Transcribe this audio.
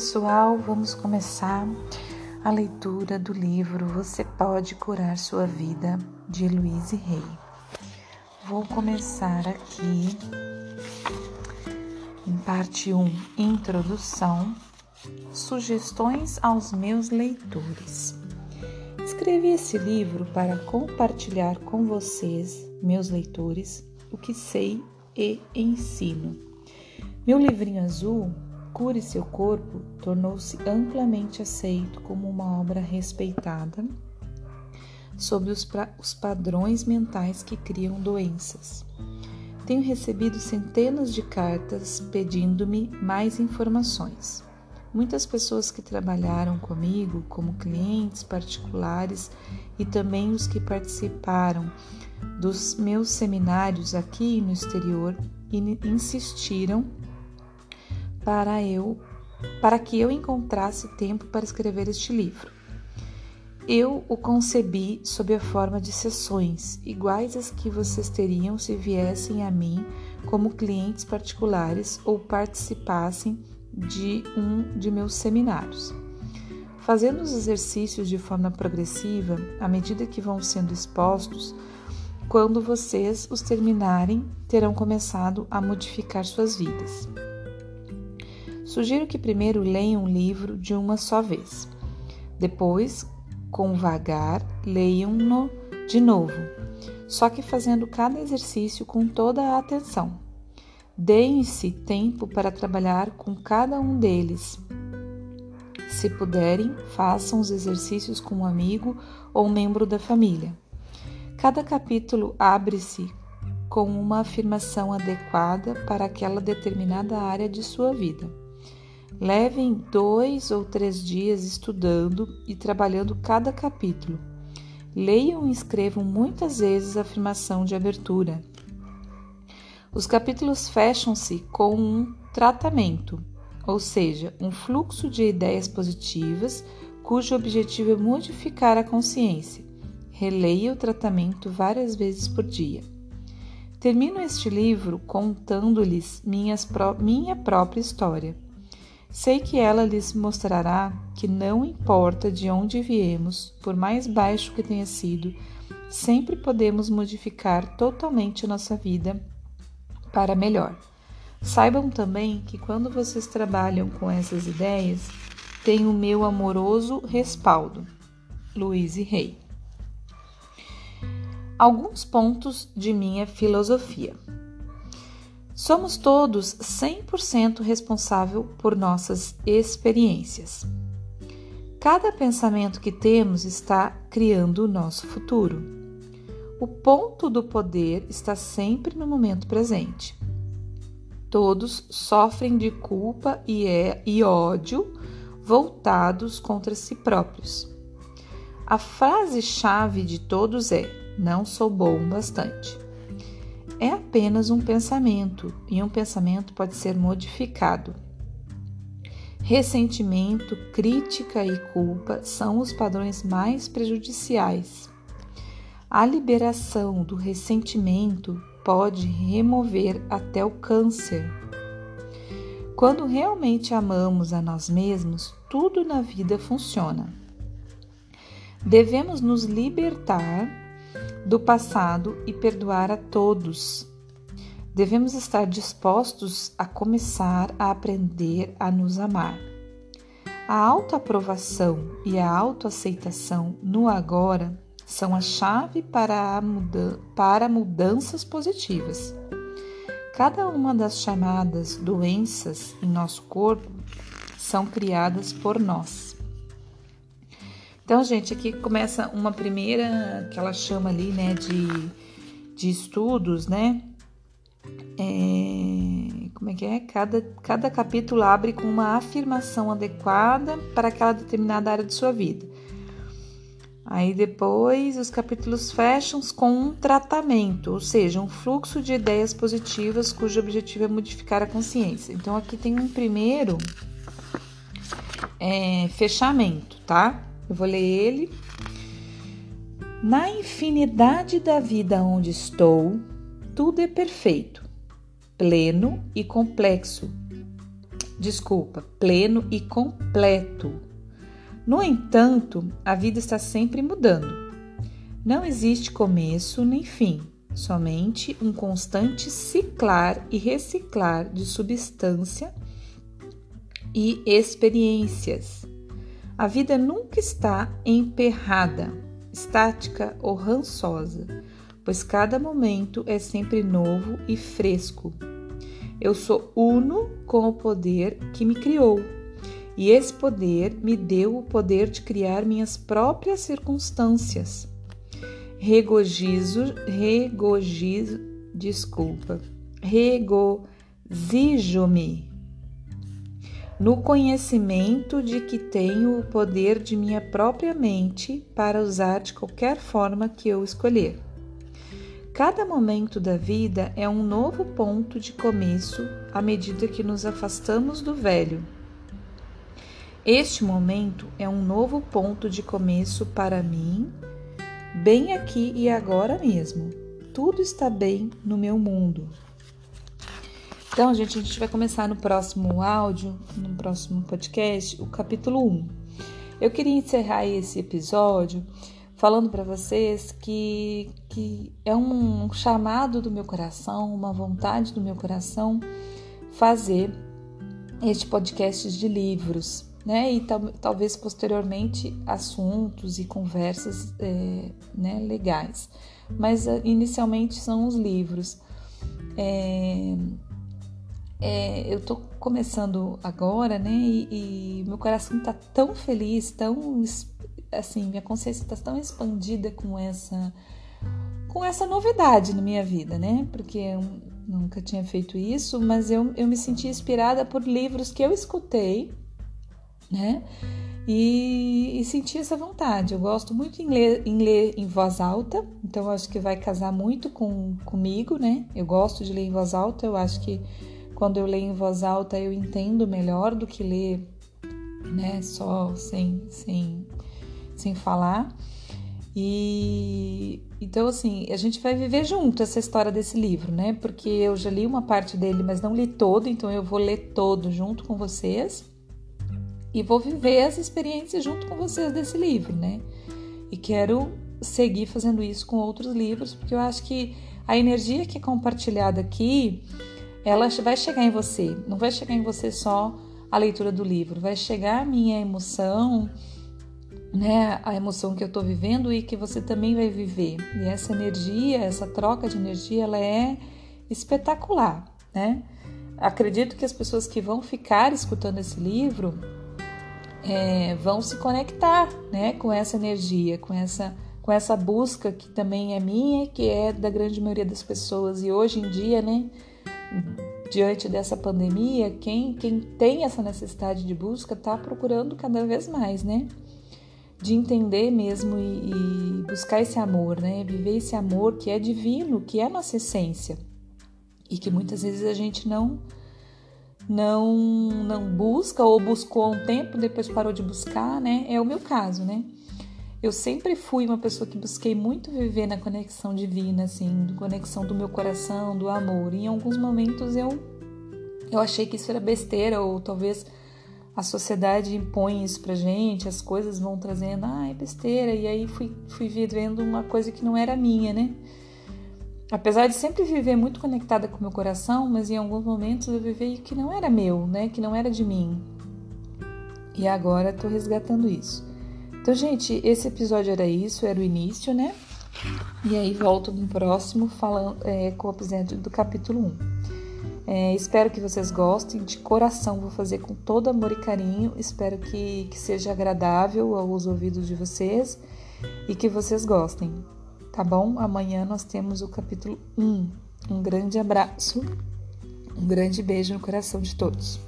pessoal, vamos começar a leitura do livro Você Pode Curar Sua Vida, de Louise Rey. Vou começar aqui em parte 1, Introdução, Sugestões aos meus leitores. Escrevi esse livro para compartilhar com vocês, meus leitores, o que sei e ensino. Meu livrinho azul Cure seu corpo tornou-se amplamente aceito como uma obra respeitada sobre os, os padrões mentais que criam doenças. Tenho recebido centenas de cartas pedindo-me mais informações. Muitas pessoas que trabalharam comigo, como clientes particulares e também os que participaram dos meus seminários aqui no exterior, insistiram para eu para que eu encontrasse tempo para escrever este livro. Eu o concebi sob a forma de sessões, iguais às que vocês teriam se viessem a mim como clientes particulares ou participassem de um de meus seminários. Fazendo os exercícios de forma progressiva, à medida que vão sendo expostos, quando vocês os terminarem, terão começado a modificar suas vidas. Sugiro que primeiro leiam um livro de uma só vez. Depois, com vagar, leiam-no de novo, só que fazendo cada exercício com toda a atenção. Deem-se tempo para trabalhar com cada um deles. Se puderem, façam os exercícios com um amigo ou um membro da família. Cada capítulo abre-se com uma afirmação adequada para aquela determinada área de sua vida. Levem dois ou três dias estudando e trabalhando cada capítulo. Leiam e escrevam muitas vezes a afirmação de abertura. Os capítulos fecham-se com um tratamento, ou seja, um fluxo de ideias positivas cujo objetivo é modificar a consciência. Releia o tratamento várias vezes por dia. Termino este livro contando-lhes minha própria história. Sei que ela lhes mostrará que não importa de onde viemos, por mais baixo que tenha sido, sempre podemos modificar totalmente nossa vida para melhor. Saibam também que quando vocês trabalham com essas ideias, tem o meu amoroso respaldo. Louise Rey. Alguns pontos de minha filosofia. Somos todos 100% responsável por nossas experiências. Cada pensamento que temos está criando o nosso futuro. O ponto do poder está sempre no momento presente. Todos sofrem de culpa e, é, e ódio voltados contra si próprios. A frase-chave de todos é: Não sou bom bastante é apenas um pensamento e um pensamento pode ser modificado. Ressentimento, crítica e culpa são os padrões mais prejudiciais. A liberação do ressentimento pode remover até o câncer. Quando realmente amamos a nós mesmos, tudo na vida funciona. Devemos nos libertar do passado e perdoar a todos. Devemos estar dispostos a começar a aprender a nos amar. A autoaprovação e a autoaceitação no agora são a chave para, muda para mudanças positivas. Cada uma das chamadas doenças em nosso corpo são criadas por nós. Então, gente, aqui começa uma primeira que ela chama ali, né, de, de estudos, né? É, como é que é? Cada, cada capítulo abre com uma afirmação adequada para aquela determinada área de sua vida. Aí depois os capítulos fecham com um tratamento, ou seja, um fluxo de ideias positivas cujo objetivo é modificar a consciência. Então aqui tem um primeiro é, fechamento, tá? Eu vou ler ele. Na infinidade da vida onde estou, tudo é perfeito, pleno e complexo. desculpa, pleno e completo. No entanto, a vida está sempre mudando. Não existe começo nem fim, somente um constante ciclar e reciclar de substância e experiências. A vida nunca está emperrada, estática ou rançosa, pois cada momento é sempre novo e fresco. Eu sou uno com o poder que me criou, e esse poder me deu o poder de criar minhas próprias circunstâncias. Regozijo, regozijo, desculpa, regozijo-me no conhecimento de que tenho o poder de minha própria mente para usar de qualquer forma que eu escolher. Cada momento da vida é um novo ponto de começo à medida que nos afastamos do velho. Este momento é um novo ponto de começo para mim, bem aqui e agora mesmo. Tudo está bem no meu mundo. Então, gente, a gente vai começar no próximo áudio, no próximo podcast, o capítulo 1. Eu queria encerrar esse episódio falando para vocês que, que é um chamado do meu coração, uma vontade do meu coração fazer este podcast de livros, né? E tal, talvez posteriormente assuntos e conversas é, né, legais. Mas inicialmente são os livros. É, é, eu tô começando agora, né? E, e, meu coração tá tão feliz, tão assim, minha consciência tá tão expandida com essa com essa novidade na minha vida, né? Porque eu nunca tinha feito isso, mas eu, eu me senti inspirada por livros que eu escutei, né? E, e senti essa vontade. Eu gosto muito em ler, em ler em voz alta, então acho que vai casar muito com, comigo, né? Eu gosto de ler em voz alta, eu acho que quando eu leio em voz alta, eu entendo melhor do que ler, né, só sem, sem, sem falar. E então, assim, a gente vai viver junto essa história desse livro, né? Porque eu já li uma parte dele, mas não li todo, então eu vou ler todo junto com vocês e vou viver as experiências junto com vocês desse livro, né? E quero seguir fazendo isso com outros livros, porque eu acho que a energia que é compartilhada aqui ela vai chegar em você. Não vai chegar em você só a leitura do livro, vai chegar a minha emoção, né, a emoção que eu estou vivendo e que você também vai viver. E essa energia, essa troca de energia, ela é espetacular, né? Acredito que as pessoas que vão ficar escutando esse livro é, vão se conectar, né, com essa energia, com essa com essa busca que também é minha, que é da grande maioria das pessoas e hoje em dia, né, diante dessa pandemia, quem, quem tem essa necessidade de busca está procurando cada vez mais, né? De entender mesmo e, e, buscar esse amor, né? Viver esse amor que é divino, que é nossa essência e que muitas vezes a gente não não não busca ou buscou um tempo depois parou de buscar, né? É o meu caso, né? Eu sempre fui uma pessoa que busquei muito viver na conexão divina, assim, conexão do meu coração, do amor. E em alguns momentos eu, eu achei que isso era besteira, ou talvez a sociedade impõe isso pra gente, as coisas vão trazendo, ah, é besteira. E aí fui, fui vivendo uma coisa que não era minha, né? Apesar de sempre viver muito conectada com o meu coração, mas em alguns momentos eu vivi que não era meu, né? Que não era de mim. E agora tô resgatando isso. Então, gente, esse episódio era isso, era o início, né? E aí volto no próximo falando é, com o episódio do capítulo 1. É, espero que vocês gostem, de coração vou fazer com todo amor e carinho. Espero que, que seja agradável aos ouvidos de vocês e que vocês gostem, tá bom? Amanhã nós temos o capítulo 1. Um grande abraço, um grande beijo no coração de todos.